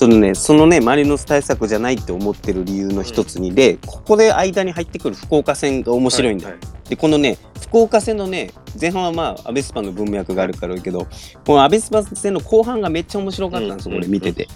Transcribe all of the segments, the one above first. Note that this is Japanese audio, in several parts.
そのね、そのね、マリノス対策じゃないって思ってる理由の一つにで、ここで間に入ってくる福岡戦が面白いんだよ。はいはいで、このね、福岡戦のね、前半はまあ、アベスパの文脈があるからいいけど、このアベスパ戦の後半がめっちゃ面白かったんですよ、うんこれ見てて。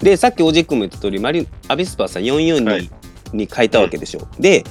で、さっきおじっくんも言った通り、マリアベスパはさ、442、はい。に変えたわけでしょ。で、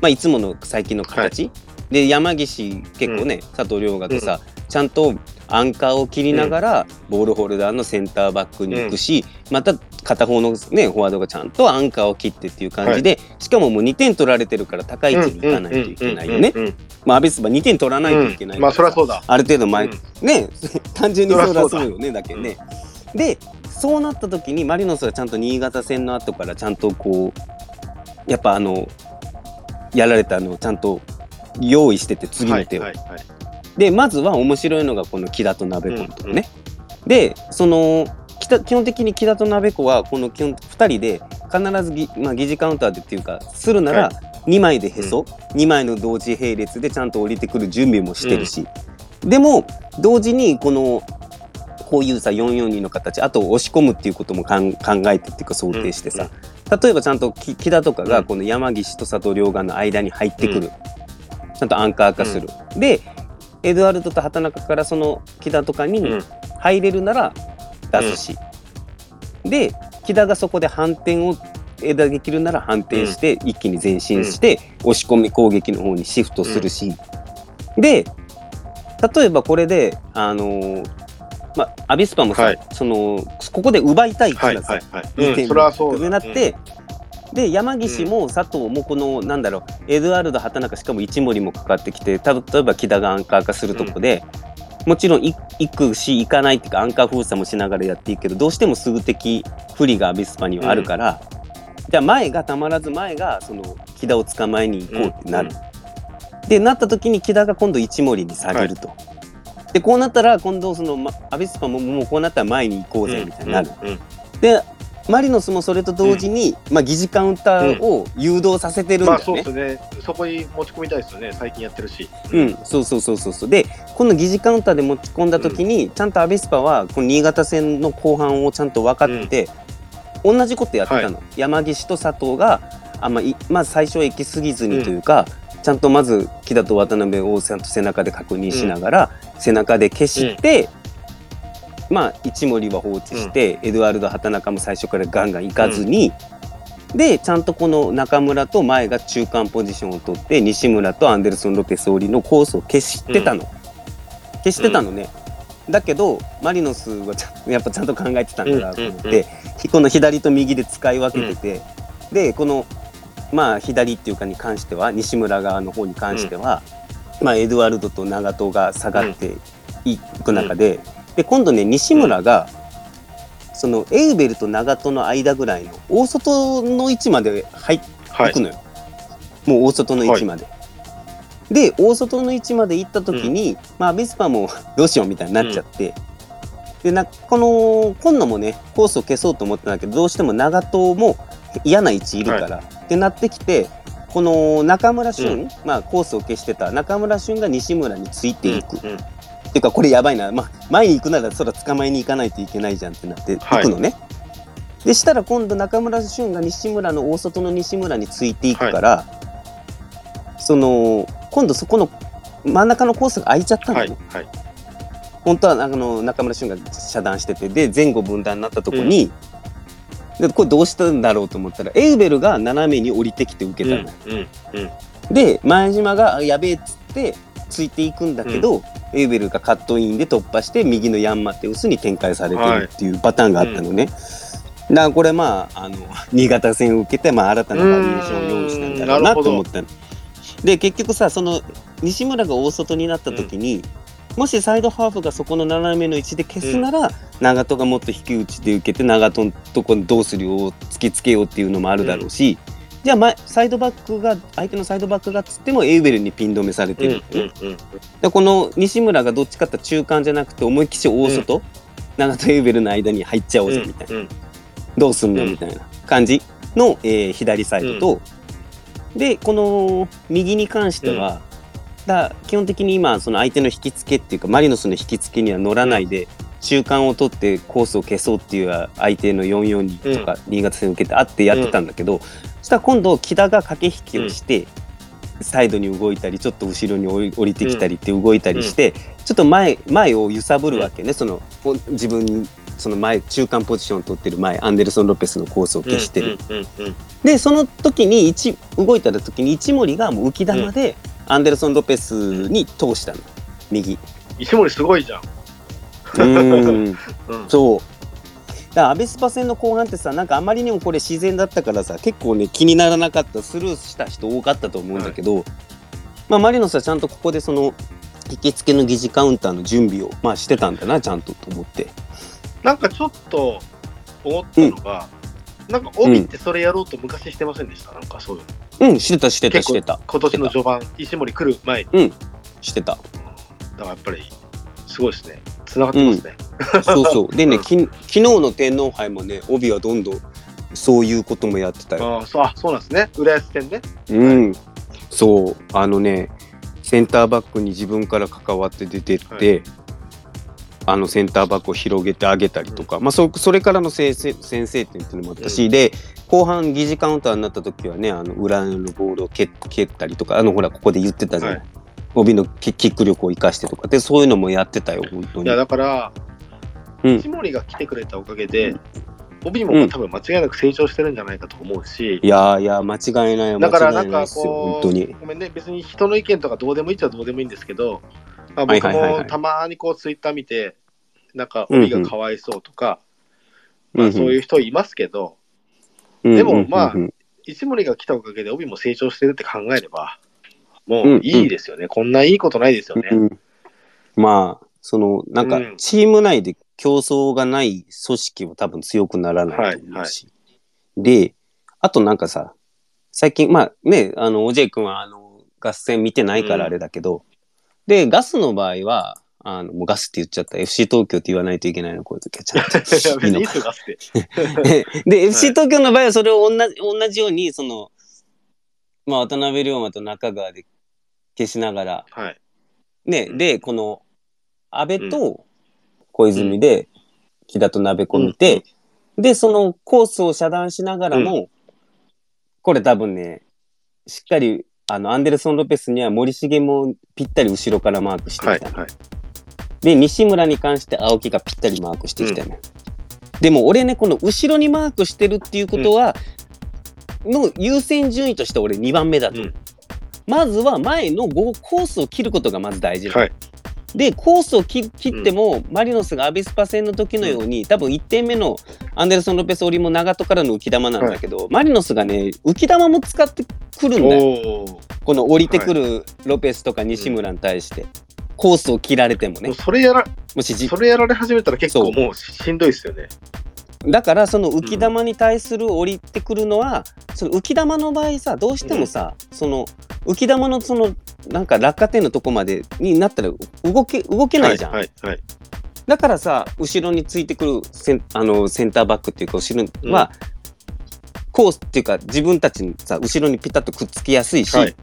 まあ、いつもの最近の形、で、山岸結構ね、佐藤亮河とさ、ちゃんとアンカーを切りながら、ボールホルダーのセンターバックに行くし、また片方のね、フォワードがちゃんとアンカーを切ってっていう感じで、しかももう2点取られてるから高い位置に行かないといけないよね。まあ、アベスパ2点取らないといけないまあそりゃそうだ。ある程度前、うん。ね 単純にそりゃそうだ。そうよねだけね、でそうなった時にマリノスがちゃんと新潟戦の後からちゃんとこうやっぱあのやられたのをちゃんと用意してて次の手を、はいはいはいでまずは面白いのがこの木田と鍋子のとこね、でその北基本的に木田と鍋子はこの基本2人で必ずぎ、まあ、疑似カウンターでっていうかするならは2枚でへそ、2枚の同時並列でちゃんと降りてくる準備もしてるし、でも同時にこのこういうさ442の形あと押し込むっていうこともかん考えてっていうか想定してさ、例えばちゃんとき木田とかうん。がこの山岸と佐藤両岸の間に入ってくる、ちゃんとアンカー化する、でエドワルドと畑中からその木田とかにうん。入れるなら出すし、で木田がそこで反転を枝できるなら反転して一気に前進して押し込み攻撃の方にシフトするし、で例えばこれであのーまあアビスパもさ、はい。そのここで奪いたいってはいいうのはさはいはい。2点うんそれはそうだ。上なって、で山岸も佐藤もこの、なんだろうエドワルド畑中しかも一森もかかってきてた例えば木田がアンカー化するとこで、もちろんい行くし行かないっていうかアンカー封鎖もしながらやっていいけどどうしても数的不利がアビスパにはあるから、じゃあ前がたまらず前がその木田を捕まえに行こうってなる。でなった時に木田が今度一森に下げると。でこうなったら今度その、ま、アビスパももうこうなったら前に行こうぜみたいになる。でマリノスもそれと同時に、まあ、疑似カウンターを誘導させてるんまあだよね。そうですね。そこに持ち込みたいですよね。最近やってるし。うん、そうそうそうそうそう。でこの疑似カウンターで持ち込んだ時に、ちゃんとアビスパはこの新潟戦の後半をちゃんと分かってて、同じことやってたの、山岸と佐藤があんまいまあ最初は行き過ぎずにというか、ちゃんとまず木田と渡辺をちゃんと背中で確認しながら、背中で消して、まあ一森は放置して、エドワルド畑中も最初からガンガン行かずに、でちゃんとこの中村と前が中間ポジションを取って西村とアンデルソン・ロペス・オリのコースを消してたの、消してたのね、だけどマリノスはちゃんやっぱちゃんと考えてたんだなと思って、この左と右で使い分けてて、でこのまあ左っていうかに関しては西村側の方に関しては、まあ、エドワルドと長友が下がっていく中で,、で今度ね西村が、そのエウベルと長友の間ぐらいの大外の位置まで入ってはい。行く。のよ、もう大外の位置まで。で大外の位置まで行った時に、まあアビスパもどうしようみたいになっちゃって、でなこの今野もねコースを消そうと思ったんだけどどうしても長友も嫌な位置いるから、ってなってきてこの中村俊、まあコースを消してた中村俊が西村についていく、うんていうかこれやばいな、まあ、前に行くならそら捕まえに行かないといけないじゃんってなってはい。行くのね。でしたら今度中村俊が西村の大外の西村についていくから、その今度そこの真ん中のコースが空いちゃったの。ね、はいはい。本当はあの中村俊が遮断しててで前後分断になったところに、でこれどうしたんだろうと思ったらエウベルが斜めに降りてきて受けたの、うんうんうん。で前島があやべえっつってついていくんだけど、エウベルがカットインで突破して右のヤンマテウスに展開されてるっていうパターンがあったのね。だからこれまああの新潟戦を受けて、まあ、新たなバリエーションを用意したんだろうなと思ったの。で結局さその西村が大外になった時に、もしサイドハーフがそこの斜めの位置で消すなら、長門がもっと引き打ちで受けて長門のとこにどうするよう突きつけようっていうのもあるだろうし、じゃあ前サイドバックが相手のサイドバックがっつってもエウベルにピン止めされてる、う。んうんうんでこの西村がどっちかって中間じゃなくて思いっきし大外、長門エウベルの間に入っちゃおうぜみたいな、うんどうすんのうんみたいな感じの、えー左サイドと、でこの右に関しては、だ基本的に今その相手の引き付けっていうかマリノスの引き付けには乗らないで中間を取ってコースを消そうっていう相手の442とか新潟戦を受けてあってやってたんだけど、そしたら今度木田が駆け引きをして、サイドに動いたりちょっと後ろに降りてきたりって動いたりして、ちょっと前前を揺さぶるわけね、そのお自分その前中間ポジションを取ってる前アンデルソン・ロペスのコースを消してる、でその時に一動いた時に一森がもう浮き球でアンデルソン・ロペスに通したの。右。石森すごいじゃん。うーん。うん。そうだアベスパ戦の後半ってさなんかあまりにもこれ自然だったからさ結構ね気にならなかったスルーした人多かったと思うんだけど、まあマリノスはちゃんとここでその行きつけの疑似カウンターの準備をまあしてたんだなちゃんとと思って。なんかちょっと思ったのが、なんか帯ってそれやろうと昔してませんでした、なんかそういうの。うんしてたしてたしてた。今年の序盤、石森来る前に、してた。だからやっぱりすごいですね。つながってますね。そうそう。でねうん。き昨日の天皇杯もね帯はどんどんそういうこともやってたよ。ああそうあそうなんですね。浦安戦ね。うん、そう。あのねセンターバックに自分から関わって出てって、はあのセンターバックを広げてあげたりとか、まあ、そそれからの先制先制点っていうのもあったし、うで後半疑似カウンターになった時はねあの裏のボールを蹴蹴ったりとかあのほらここで言ってたじゃない、はい。帯のキキック力を生かしてとか。でそういうのもやってたよ本当に。いや。だから、うん石森が来てくれたおかげで、帯も多分間違いなく成長してるんじゃないかと思うし、いやいや間違いないだからないんかこう、本当に。ごめんね、別に人の意見とかどうでもいいっちゃどうでもいいんですけど、まあ、僕もたまにこうツイッター見て、なんか帯がかわいそうとか、まあ、そういう人いますけど、でもまあ石森が来たおかげで帯も成長してるって考えれば、もういいですよね、こんないいことないですよね。うん。まあそのなんかうん。チーム内で競争がない組織は多分強くならないと思うし、であとなんかさ最近まあねあのおじい君はあの合戦見てないからあれだけど、でガスの場合はあのもうガスって言っちゃった。FC 東京って言わないといけないのこういう時は。ちゃんと。いいいですよ、出して。で、FC 東京の場合はそれを同じ同じように、その、まあ、渡辺龍馬と中川で消しながら、はい。ね、うん。で、この、安倍と小泉で、木田と鍋子見て、で、そのコースを遮断しながらも、これ多分ね、しっかり、あの、アンデルソン・ロペスには森重もぴったり後ろからマークしてはい、きたの、はい。で、西村に関して青木がぴったりマークしてきたのよ。でも俺ね、この後ろにマークしてるっていうことは、の優先順位として俺2番目だと。うんまずは前のゴコースを切ることがまず大事なのはい。で、コースを切切っても、マリノスがアビスパ戦の時のように、多分1点目のアンデルソン・ロペス・オリも長門からの浮き玉なんだけど、マリノスがね、浮き玉も使ってくるんだよ。この降りてくるロペスとか西村に対して。コースを切られてもねもう。それやら、もしじそれやられ始めたら結構もうしんどいですよね。だからその浮き玉に対する降りてくるのは、その浮き玉の場合さどうしてもさ、その浮き玉のそのなんか落下点のとこまでになったら動け動けないじゃん、はい、はい、はい。だからさ後ろについてくるセンあのセンターバックっていうか後ろには、コースっていうか自分たちにさ後ろにピタッとくっつきやすいし、はい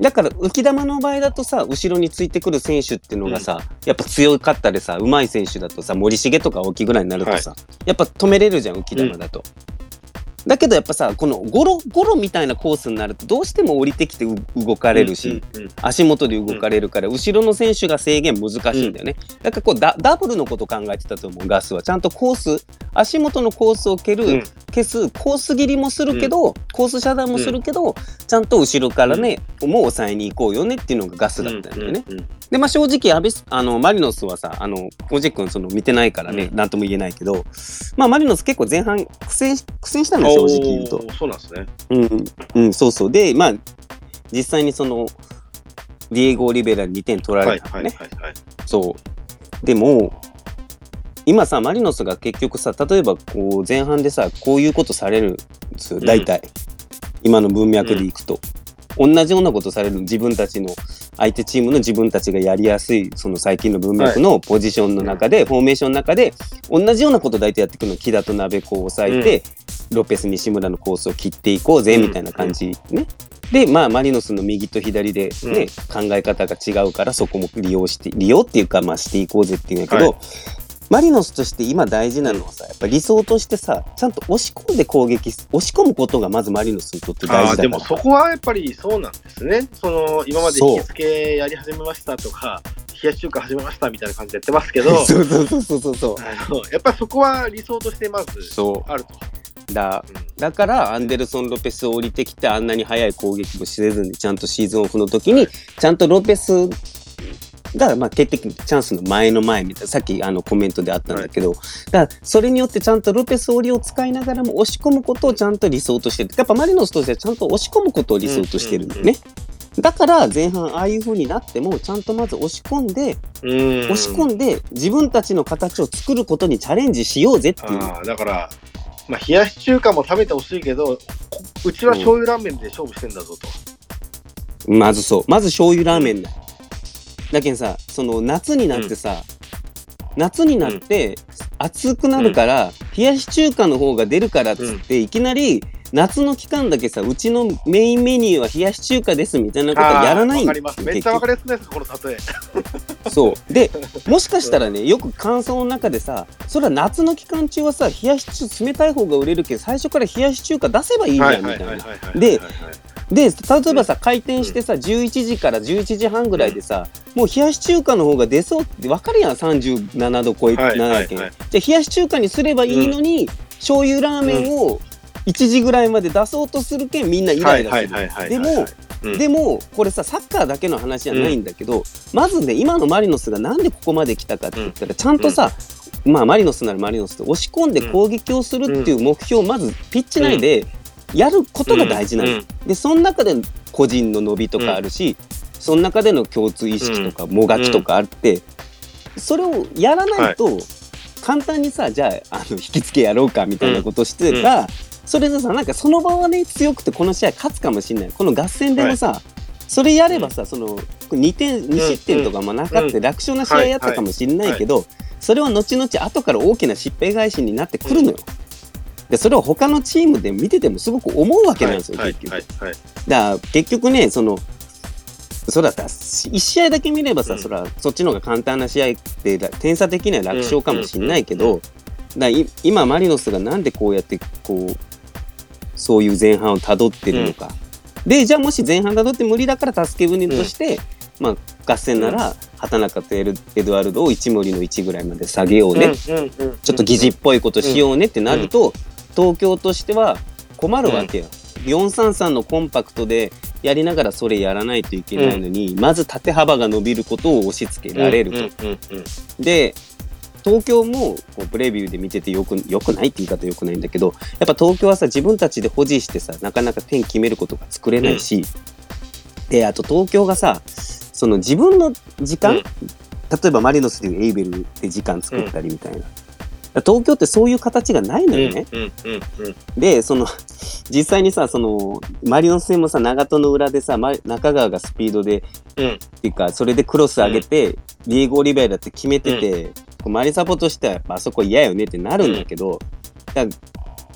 だから浮き玉の場合だとさ後ろについてくる選手っていうのがさ、やっぱ強かったりさ上手い選手だとさ森重とか大きぐらいになるとさ、やっぱ止めれるじゃん浮き玉だと。だけどやっぱさこのゴロゴロみたいなコースになるとどうしても降りてきてう動かれるし、うんうん足元で動かれるから、後ろの選手が制限難しいんだよね。だからこうダダブルのこと考えてたと思うガスは。ちゃんとコース足元のコースを蹴る、うん。消すコース切りもするけど、コース遮断もするけど、ちゃんと後ろからね、もう抑えに行こうよねっていうのがガスだったんだよね。うんうんでまあ正直アビスあのマリノスはさあのオジェ君その見てないからね、うんなんとも言えないけどまあマリノス結構前半苦戦し苦戦したのよ正直言うと。そうなんですね。うん、うん、そうそう。で、まあ、実際にその、ディエゴ・オリベラに2点取らはい、はい、れたのね。はい。はいそう。でも、今さ、マリノスが結局さ、例えばこう前半でさ、こういうことされるんですよ、うん大体。今の文脈でいくと。同じようなことされる自分たちの相手チームの自分たちがやりやすいその最近の文脈のポジションの中で、フォーメーションの中で同じようなこと大体やっていくの木田と鍋子を抑えて、ロペス西村のコースを切っていこうぜうんみたいな感じね。で、まあ、マリノスの右と左でね、考え方が違うから、そこも利用して、利用っていうか、まあ、していこうぜっていうんだけど、はいマリノスとして今大事なのはさ、やっぱ理想としてさ、ちゃんと押し込んで攻撃、押し込むことがまずマリノスにとって大事だから。でもそこはやっぱりそうなんですね。その、今まで引き付けやり始めましたとか、冷やし中華始めましたみたいな感じでやってますけど、そうそうそうそうそうやっぱりそこは理想としてまずそあると。う。だだから、アンデルソン・ロペスを降りてきて、あんなに速い攻撃もせずに、ちゃんとシーズンオフの時に、ちゃんとロペスが、まあ、決定的にチャンスの前の前みたいな、さっきあのコメントであったんだけど、だから、それによってちゃんとロペス降りを使いながらも押し込むことをちゃんと理想としてる。やっぱマリノスとしてはちゃんと押し込むことを理想としてるんだよね。だから前半ああいう風になってもちゃんとまず押し込んで、うん。押し込んで自分たちの形を作ることにチャレンジしようぜっていう。だから、まあ、冷やし中華も食べてほしいけど、こうちは醤油ラーメンで勝負してんだぞと。まずそう。まず醤油ラーメンだ。だけどさ、その夏になってさ、夏になって暑くなるから、冷やし中華の方が出るからっつって、いきなり夏の期間だけさ、うちのメインメニューは冷やし中華ですみたいなことはやらないんだよわかります。めっちゃわかりやすくないですか、この例え。そう。で、もしかしたらね、よく感想の中でさ、それは夏の期間中はさ、冷やし中華、冷たい方が売れるけど、最初から冷やし中華出せばいいじゃん、みたいな。で で、例えばさ、開店してさ、11時から11時半ぐらいでさ、もう冷やし中華の方が出そうって分かるやん、37度超えてはいはい7はい。件。じゃあ冷やし中華にすればいいのに、醤油ラーメンを1時ぐらいまで出そうとするけん、みんなイライラする。でも、うん。でも、これさ、サッカーだけの話じゃないんだけど、まずね、今のマリノスがなんでここまで来たかって言ったら、ちゃんとさ、まあ、マリノスならマリノスで押し込んで攻撃をするっていう目標をまずピッチ内でやることが大事なの。で、その中で個人の伸びとかあるし、その中での共通意識とか、もがきとかあって、それをやらないと、簡単にさ、じゃあ、あの、引き付けやろうかみたいなことしてたら、それでさ、なんかその場はね、強くてこの試合勝つかもしれない。この合戦でもさ、それやればさ、その、2点、2失点とかもなかって楽勝な試合やったかもしれないけど、それは後々後から大きな失敗返しになってくるのよ。で、それを他のチームで見ててもすごく思うわけなんですよ、結局。だから結局ね、その、そうだったら、1試合だけ見ればさ、うん。そら、そっちの方が簡単な試合って、点差的には楽勝かもしれないけうんうんど、だい今、マリノスがなんでこうやって、こう、そういう前半をたどってるのか。で、じゃあもし前半たどって無理だから助け舟として、まあ、合戦なら、畑中とエルエドワルドを1森の1ぐらいまで下げようね。ちょっと疑似っぽいことしようねってなると、東京としては困るわけよ。433のコンパクトでやりながらそれやらないといけないのに、まず縦幅が伸びることを押し付けられると。で、東京もこうプレビューで見ててよくよくないって言い方よくないんだけど、やっぱ東京はさ、自分たちで保持してさ、なかなか点決めることが作れないし、で、あと東京がさ、その自分の時間、うん例えばマリノスでいうエイベルで時間作ったりみたいな。東京ってそういう形がないのよね。で、その、実際にさ、その、マリノス戦もさ、長門の裏でさ、ま中川がスピードで、うん。っていうか、それでクロス上げて、ディエゴ・オリベイラって決めてて、こうマリサポとしてはやっぱあそこ嫌よねってなるんだけど、だ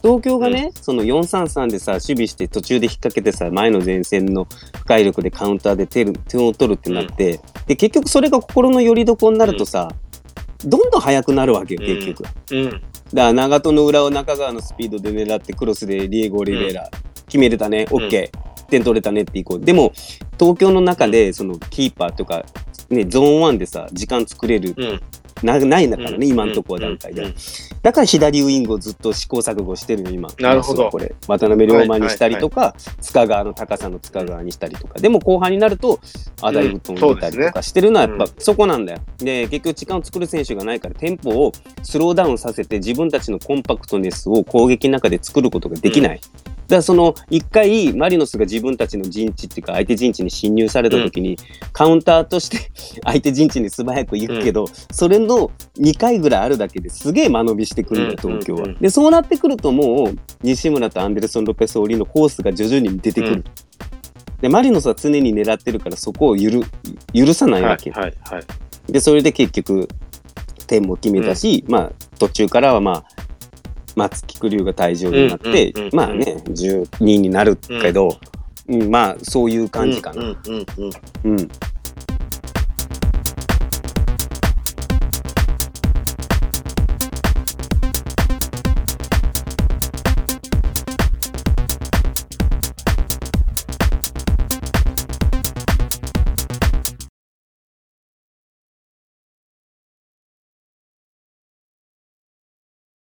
東京がね、その4-3-3でさ、守備して途中で引っ掛けてさ、前の前線の破壊力でカウンターで点点を取るってなって、で、結局それが心の拠り所になるとさ、どんどん速くなるわけよ、結局。だから長門の裏を中川のスピードで狙ってクロスでディエゴ・オリベイラ、決めれたね、オッケー、点取れたねっていこう。でも、東京の中で、そのキーパーとか、ね、ゾーン1でさ、時間作れる、なないんだからね、今のところは段階で。だから左ウイングをずっと試行錯誤してるの、今。なるほどこれ。渡辺龍馬にしたりとか、塚川の高さの塚川にしたりとか。でも後半になると、アダイブトンを入れたりとかしてるのはやっぱそこなんだよ。で、結局時間を作る選手がないから、テンポをスローダウンさせて自分たちのコンパクトネスを攻撃の中で作ることができない。だからその一回マリノスが自分たちの陣地っていうか相手陣地に侵入された時に、カウンターとして 相手陣地に素早く行くけど、それの2回ぐらいあるだけですげえ間延びしてくるんだよ東京は。でそうなってくるともう西村とアンデルソン・ロペス・オリのコースが徐々に出てくる。でマリノスは常に狙ってるからそこを許許さないわけ。でそれで結局点も決めたし、まあ途中からはまあ松木玖生が退場になって、まあね12になるけど、うん、まあそういう感じかな。うん。